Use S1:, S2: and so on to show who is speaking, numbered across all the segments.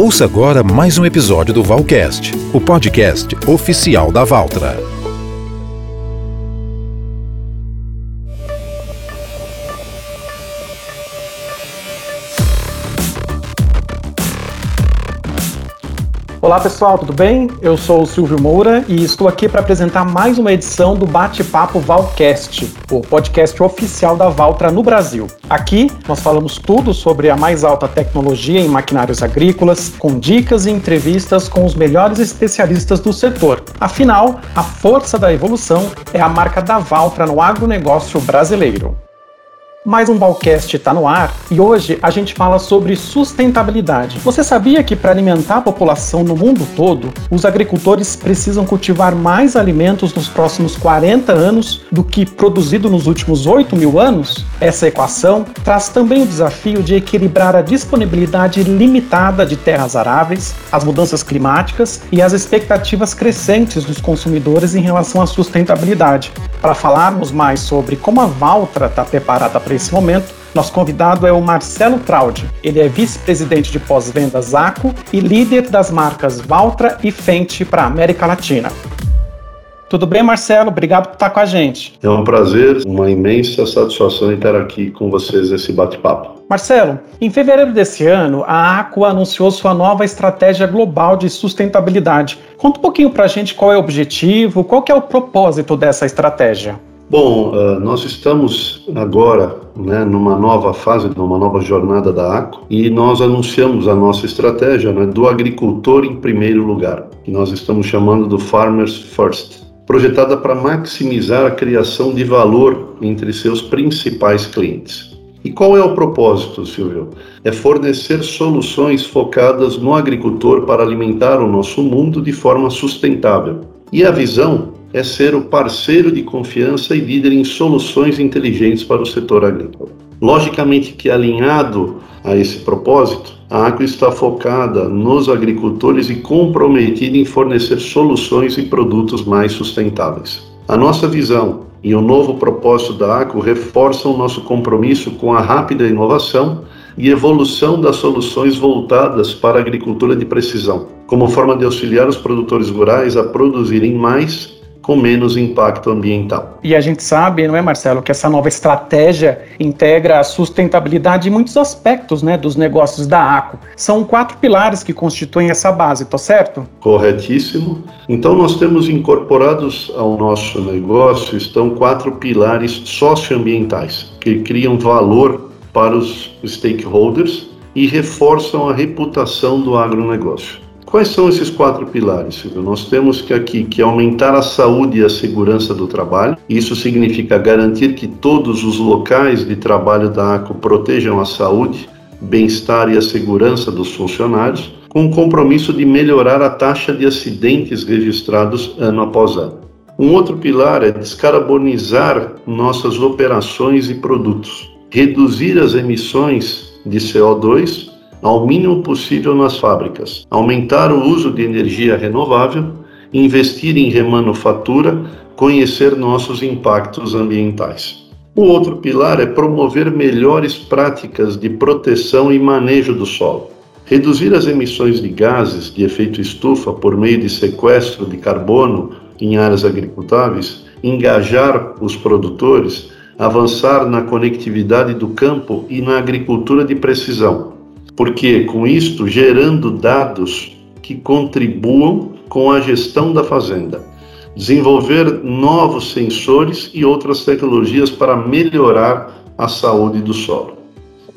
S1: Ouça agora mais um episódio do Valcast, o podcast oficial da Valtra.
S2: Olá pessoal, tudo bem? Eu sou o Silvio Moura e estou aqui para apresentar mais uma edição do Bate-Papo Valcast, o podcast oficial da Valtra no Brasil. Aqui nós falamos tudo sobre a mais alta tecnologia em maquinários agrícolas, com dicas e entrevistas com os melhores especialistas do setor. Afinal, a força da evolução é a marca da Valtra no agronegócio brasileiro. Mais um Balcast está no ar e hoje a gente fala sobre sustentabilidade. Você sabia que para alimentar a população no mundo todo, os agricultores precisam cultivar mais alimentos nos próximos 40 anos do que produzido nos últimos 8 mil anos? Essa equação traz também o desafio de equilibrar a disponibilidade limitada de terras aráveis, as mudanças climáticas e as expectativas crescentes dos consumidores em relação à sustentabilidade. Para falarmos mais sobre como a Valtra está preparada para esse momento, nosso convidado é o Marcelo Traudi. Ele é vice-presidente de pós-vendas ACO e líder das marcas Valtra e Fenty para a América Latina. Tudo bem, Marcelo? Obrigado por estar com a gente.
S3: É um prazer, uma imensa satisfação estar aqui com vocês nesse bate-papo.
S2: Marcelo, em fevereiro desse ano, a ACO anunciou sua nova estratégia global de sustentabilidade. Conta um pouquinho para a gente qual é o objetivo, qual é o propósito dessa estratégia.
S3: Bom, uh, nós estamos agora né, numa nova fase, numa nova jornada da ACO e nós anunciamos a nossa estratégia né, do agricultor em primeiro lugar, que nós estamos chamando do Farmers First, projetada para maximizar a criação de valor entre seus principais clientes. E qual é o propósito, Silvio? É fornecer soluções focadas no agricultor para alimentar o nosso mundo de forma sustentável. E a visão é ser o parceiro de confiança e líder em soluções inteligentes para o setor agrícola. Logicamente que alinhado a esse propósito, a Acro está focada nos agricultores e comprometida em fornecer soluções e produtos mais sustentáveis. A nossa visão e o novo propósito da Acro reforçam nosso compromisso com a rápida inovação e evolução das soluções voltadas para a agricultura de precisão, como forma de auxiliar os produtores rurais a produzirem mais com menos impacto ambiental.
S2: E a gente sabe, não é, Marcelo, que essa nova estratégia integra a sustentabilidade em muitos aspectos né, dos negócios da ACO. São quatro pilares que constituem essa base, tô certo?
S3: Corretíssimo. Então, nós temos incorporados ao nosso negócio estão quatro pilares socioambientais que criam valor para os stakeholders e reforçam a reputação do agronegócio. Quais são esses quatro pilares, Silvio? Nós temos que aqui que aumentar a saúde e a segurança do trabalho. Isso significa garantir que todos os locais de trabalho da ACO protejam a saúde, bem-estar e a segurança dos funcionários, com o compromisso de melhorar a taxa de acidentes registrados ano após ano. Um outro pilar é descarbonizar nossas operações e produtos, reduzir as emissões de CO2 ao mínimo possível nas fábricas, aumentar o uso de energia renovável, investir em remanufatura, conhecer nossos impactos ambientais. O outro pilar é promover melhores práticas de proteção e manejo do solo. Reduzir as emissões de gases de efeito estufa por meio de sequestro de carbono em áreas agricultáveis, engajar os produtores, avançar na conectividade do campo e na agricultura de precisão, porque com isto gerando dados que contribuam com a gestão da fazenda, desenvolver novos sensores e outras tecnologias para melhorar a saúde do solo.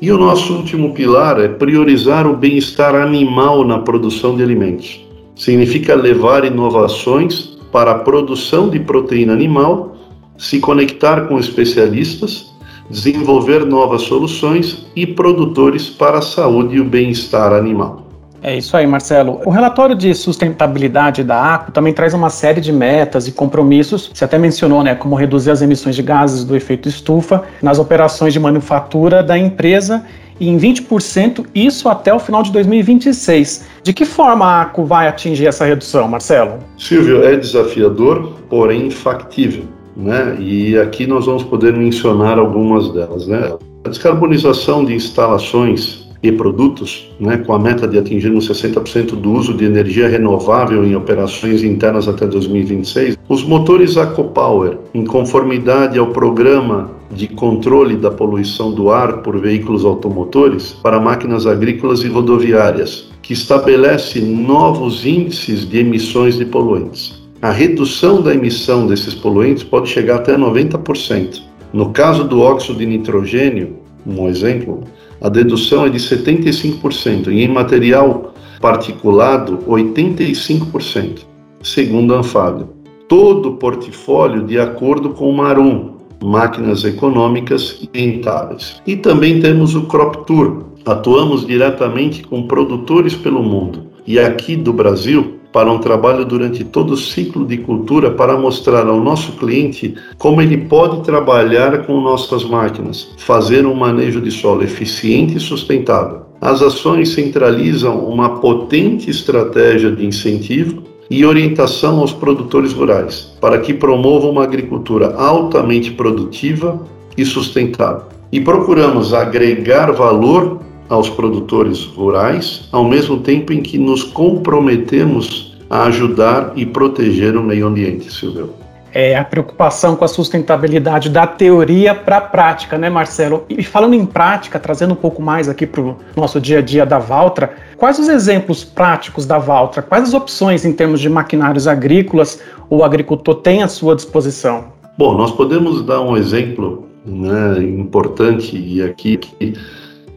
S3: E o nosso último pilar é priorizar o bem-estar animal na produção de alimentos. Significa levar inovações para a produção de proteína animal, se conectar com especialistas desenvolver novas soluções e produtores para a saúde e o bem-estar animal.
S2: É isso aí, Marcelo. O relatório de sustentabilidade da ACO também traz uma série de metas e compromissos. Você até mencionou, né, como reduzir as emissões de gases do efeito estufa nas operações de manufatura da empresa e em 20% isso até o final de 2026. De que forma a ACO vai atingir essa redução, Marcelo?
S3: Silvio, é desafiador, porém factível né? E aqui nós vamos poder mencionar algumas delas, né? A descarbonização de instalações e produtos, né, com a meta de atingirmos 60% do uso de energia renovável em operações internas até 2026, os motores AcoPower, em conformidade ao programa de controle da poluição do ar por veículos automotores para máquinas agrícolas e rodoviárias, que estabelece novos índices de emissões de poluentes. A redução da emissão desses poluentes pode chegar até 90%. No caso do óxido de nitrogênio, um exemplo, a dedução é de 75% e em material particulado 85%, segundo a Anfávia. Todo o portfólio de acordo com o Marum, máquinas econômicas e rentáveis. E também temos o Crop Tour. Atuamos diretamente com produtores pelo mundo e aqui do Brasil para um trabalho durante todo o ciclo de cultura para mostrar ao nosso cliente como ele pode trabalhar com nossas máquinas, fazer um manejo de solo eficiente e sustentável. As ações centralizam uma potente estratégia de incentivo e orientação aos produtores rurais, para que promovam uma agricultura altamente produtiva e sustentável. E procuramos agregar valor aos produtores rurais, ao mesmo tempo em que nos comprometemos a ajudar e proteger o meio ambiente, Silvio
S2: é, a preocupação com a sustentabilidade da teoria para a prática, né, Marcelo? E falando em prática, trazendo um pouco mais aqui para o nosso dia a dia da Valtra, quais os exemplos práticos da Valtra? Quais as opções em termos de maquinários agrícolas o agricultor tem à sua disposição?
S3: Bom, nós podemos dar um exemplo né, importante e aqui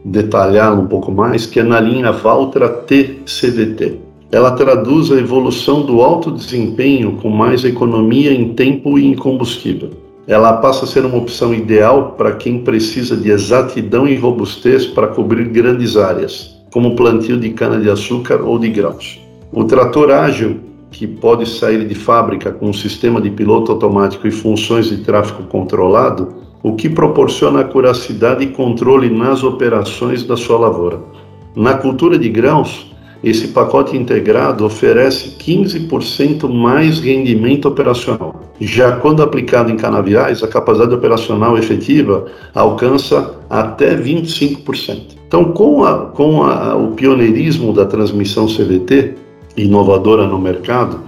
S3: detalhá-lo um pouco mais, que é na linha Valtra T-CVT ela traduz a evolução do alto desempenho com mais economia em tempo e em combustível. Ela passa a ser uma opção ideal para quem precisa de exatidão e robustez para cobrir grandes áreas, como plantio de cana-de-açúcar ou de grãos. O trator ágil, que pode sair de fábrica com um sistema de piloto automático e funções de tráfego controlado, o que proporciona acuracidade e controle nas operações da sua lavoura. Na cultura de grãos, esse pacote integrado oferece 15% mais rendimento operacional. Já quando aplicado em canaviais, a capacidade operacional efetiva alcança até 25%. Então, com, a, com a, o pioneirismo da transmissão CVT, inovadora no mercado,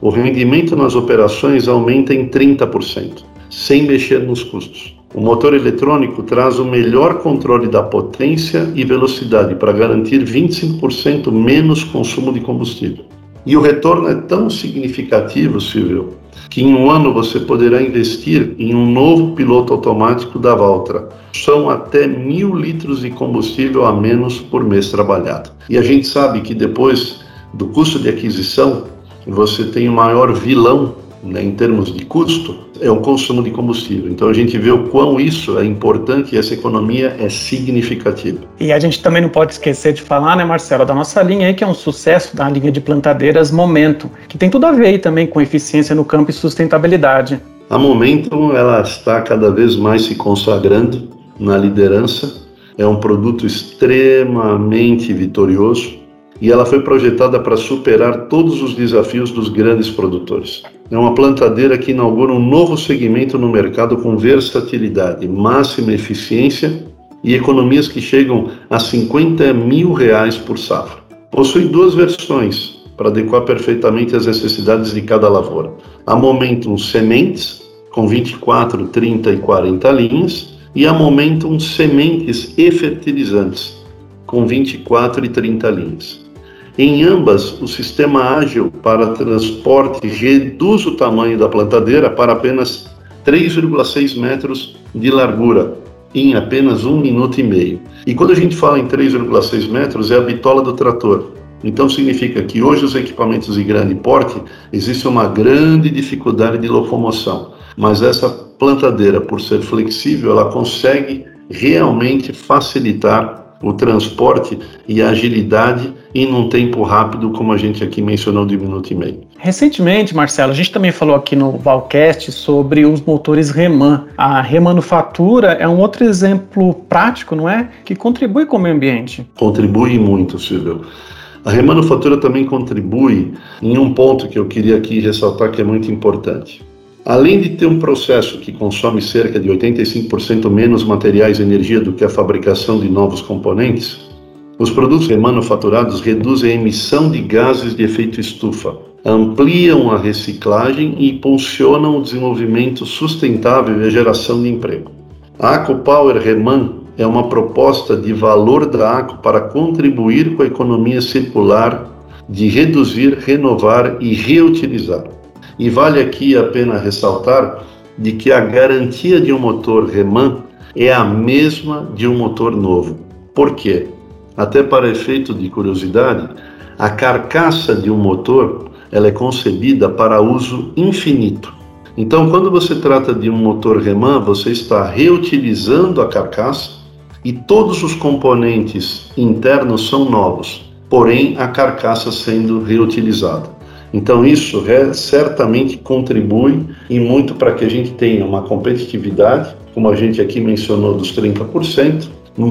S3: o rendimento nas operações aumenta em 30%, sem mexer nos custos. O motor eletrônico traz o melhor controle da potência e velocidade para garantir 25% menos consumo de combustível. E o retorno é tão significativo, Silvio, que em um ano você poderá investir em um novo piloto automático da Valtra. São até mil litros de combustível a menos por mês trabalhado. E a gente sabe que depois do custo de aquisição, você tem o maior vilão né, em termos de custo, é o consumo de combustível. Então a gente vê o quão isso é importante e essa economia é significativa.
S2: E a gente também não pode esquecer de falar, né, Marcelo, da nossa linha aí, que é um sucesso da linha de plantadeiras Momento, que tem tudo a ver também com eficiência no campo e sustentabilidade.
S3: A Momento, ela está cada vez mais se consagrando na liderança. É um produto extremamente vitorioso e ela foi projetada para superar todos os desafios dos grandes produtores. É uma plantadeira que inaugura um novo segmento no mercado com versatilidade, máxima eficiência e economias que chegam a 50 mil reais por safra. Possui duas versões para adequar perfeitamente as necessidades de cada lavoura. A Momentum Sementes, com 24, 30 e 40 linhas, e a Momentum Sementes e Fertilizantes, com 24 e 30 linhas. Em ambas, o sistema ágil para transporte reduz o tamanho da plantadeira para apenas 3,6 metros de largura em apenas um minuto e meio. E quando a gente fala em 3,6 metros, é a bitola do trator. Então significa que hoje os equipamentos de grande porte existe uma grande dificuldade de locomoção, mas essa plantadeira, por ser flexível, ela consegue realmente facilitar o transporte e a agilidade em um tempo rápido, como a gente aqui mencionou de um minuto e meio.
S2: Recentemente, Marcelo, a gente também falou aqui no Valcast sobre os motores Reman. A remanufatura é um outro exemplo prático, não é? Que contribui com o meio ambiente.
S3: Contribui muito, Silvio. A remanufatura também contribui em um ponto que eu queria aqui ressaltar que é muito importante. Além de ter um processo que consome cerca de 85% menos materiais e energia do que a fabricação de novos componentes, Os produtos remanufaturados reduzem a emissão de gases de efeito estufa, ampliam a reciclagem e impulsionam o desenvolvimento sustentável e a geração de emprego. A AcoPower Reman é uma proposta de valor da ACO para contribuir com a economia circular de reduzir, renovar e reutilizar. E vale aqui a pena ressaltar de que a garantia de um motor Reman é a mesma de um motor novo. Por quê? Até para efeito de curiosidade, a carcaça de um motor ela é concebida para uso infinito. Então, quando você trata de um motor Reman, você está reutilizando a carcaça e todos os componentes internos são novos, porém a carcaça sendo reutilizada. Então, isso é, certamente contribui e muito para que a gente tenha uma competitividade, como a gente aqui mencionou, dos 30%,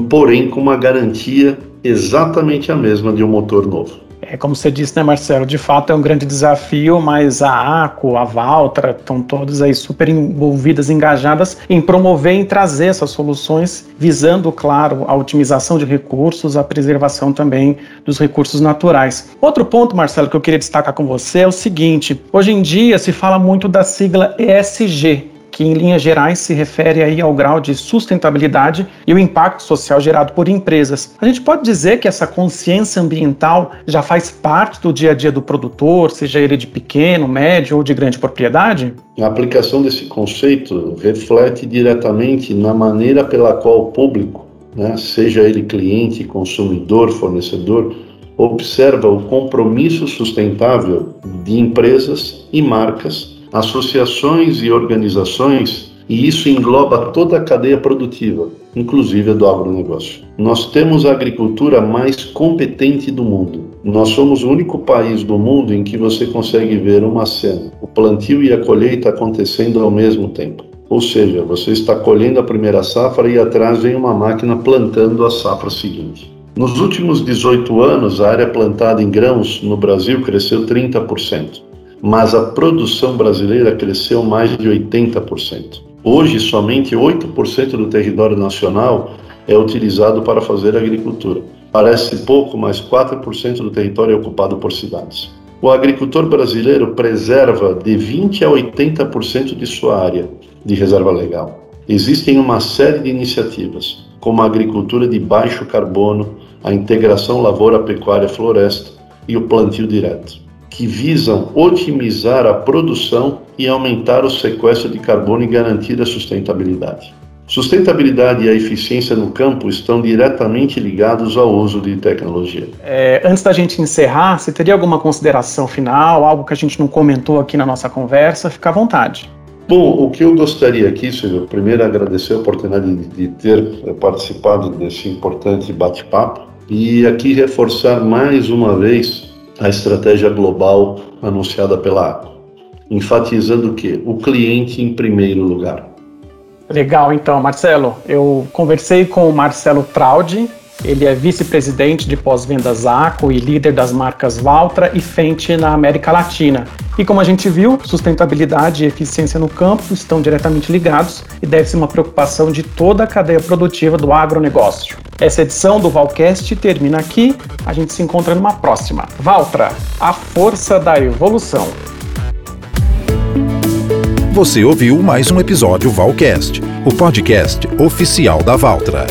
S3: porém com uma garantia exatamente a mesma de um motor novo.
S2: É como você disse, né, Marcelo? De fato é um grande desafio, mas a ACO, a Valtra, estão todas aí super envolvidas, engajadas em promover e trazer essas soluções, visando, claro, a otimização de recursos, a preservação também dos recursos naturais. Outro ponto, Marcelo, que eu queria destacar com você é o seguinte: hoje em dia se fala muito da sigla ESG, que em linhas gerais se refere aí ao grau de sustentabilidade e o impacto social gerado por empresas. A gente pode dizer que essa consciência ambiental já faz parte do dia a dia do produtor, seja ele de pequeno, médio ou de grande propriedade?
S3: A aplicação desse conceito reflete diretamente na maneira pela qual o público, né, seja ele cliente, consumidor, fornecedor, observa o compromisso sustentável de empresas e marcas associações e organizações, e isso engloba toda a cadeia produtiva, inclusive a do agronegócio. Nós temos a agricultura mais competente do mundo. Nós somos o único país do mundo em que você consegue ver uma cena, o plantio e a colheita acontecendo ao mesmo tempo. Ou seja, você está colhendo a primeira safra e atrás vem uma máquina plantando a safra seguinte. Nos últimos 18 anos, a área plantada em grãos no Brasil cresceu 30% mas a produção brasileira cresceu mais de 80%. Hoje, somente 8% do território nacional é utilizado para fazer agricultura. Parece pouco, mas 4% do território é ocupado por cidades. O agricultor brasileiro preserva de 20 a 80% de sua área de reserva legal. Existem uma série de iniciativas, como a agricultura de baixo carbono, a integração lavoura-pecuária-floresta e o plantio direto que visam otimizar a produção e aumentar o sequestro de carbono e garantir a sustentabilidade. Sustentabilidade e a eficiência no campo estão diretamente ligados ao uso de tecnologia.
S2: É, antes da gente encerrar, você teria alguma consideração final, algo que a gente não comentou aqui na nossa conversa? Fica à vontade.
S3: Bom, o que eu gostaria aqui, Silvio, primeiro agradecer a oportunidade de ter participado desse importante bate-papo e aqui reforçar mais uma vez a estratégia global anunciada pela ACO, enfatizando o que? O cliente em primeiro lugar.
S2: Legal, então, Marcelo. Eu conversei com o Marcelo Traudi, ele é vice-presidente de pós-vendas ACO e líder das marcas Valtra e Fenty na América Latina. E como a gente viu, sustentabilidade e eficiência no campo estão diretamente ligados e deve ser uma preocupação de toda a cadeia produtiva do agronegócio. Essa edição do Valcast termina aqui. A gente se encontra numa próxima. Valtra, a força da evolução.
S1: Você ouviu mais um episódio Valcast, o podcast oficial da Valtra.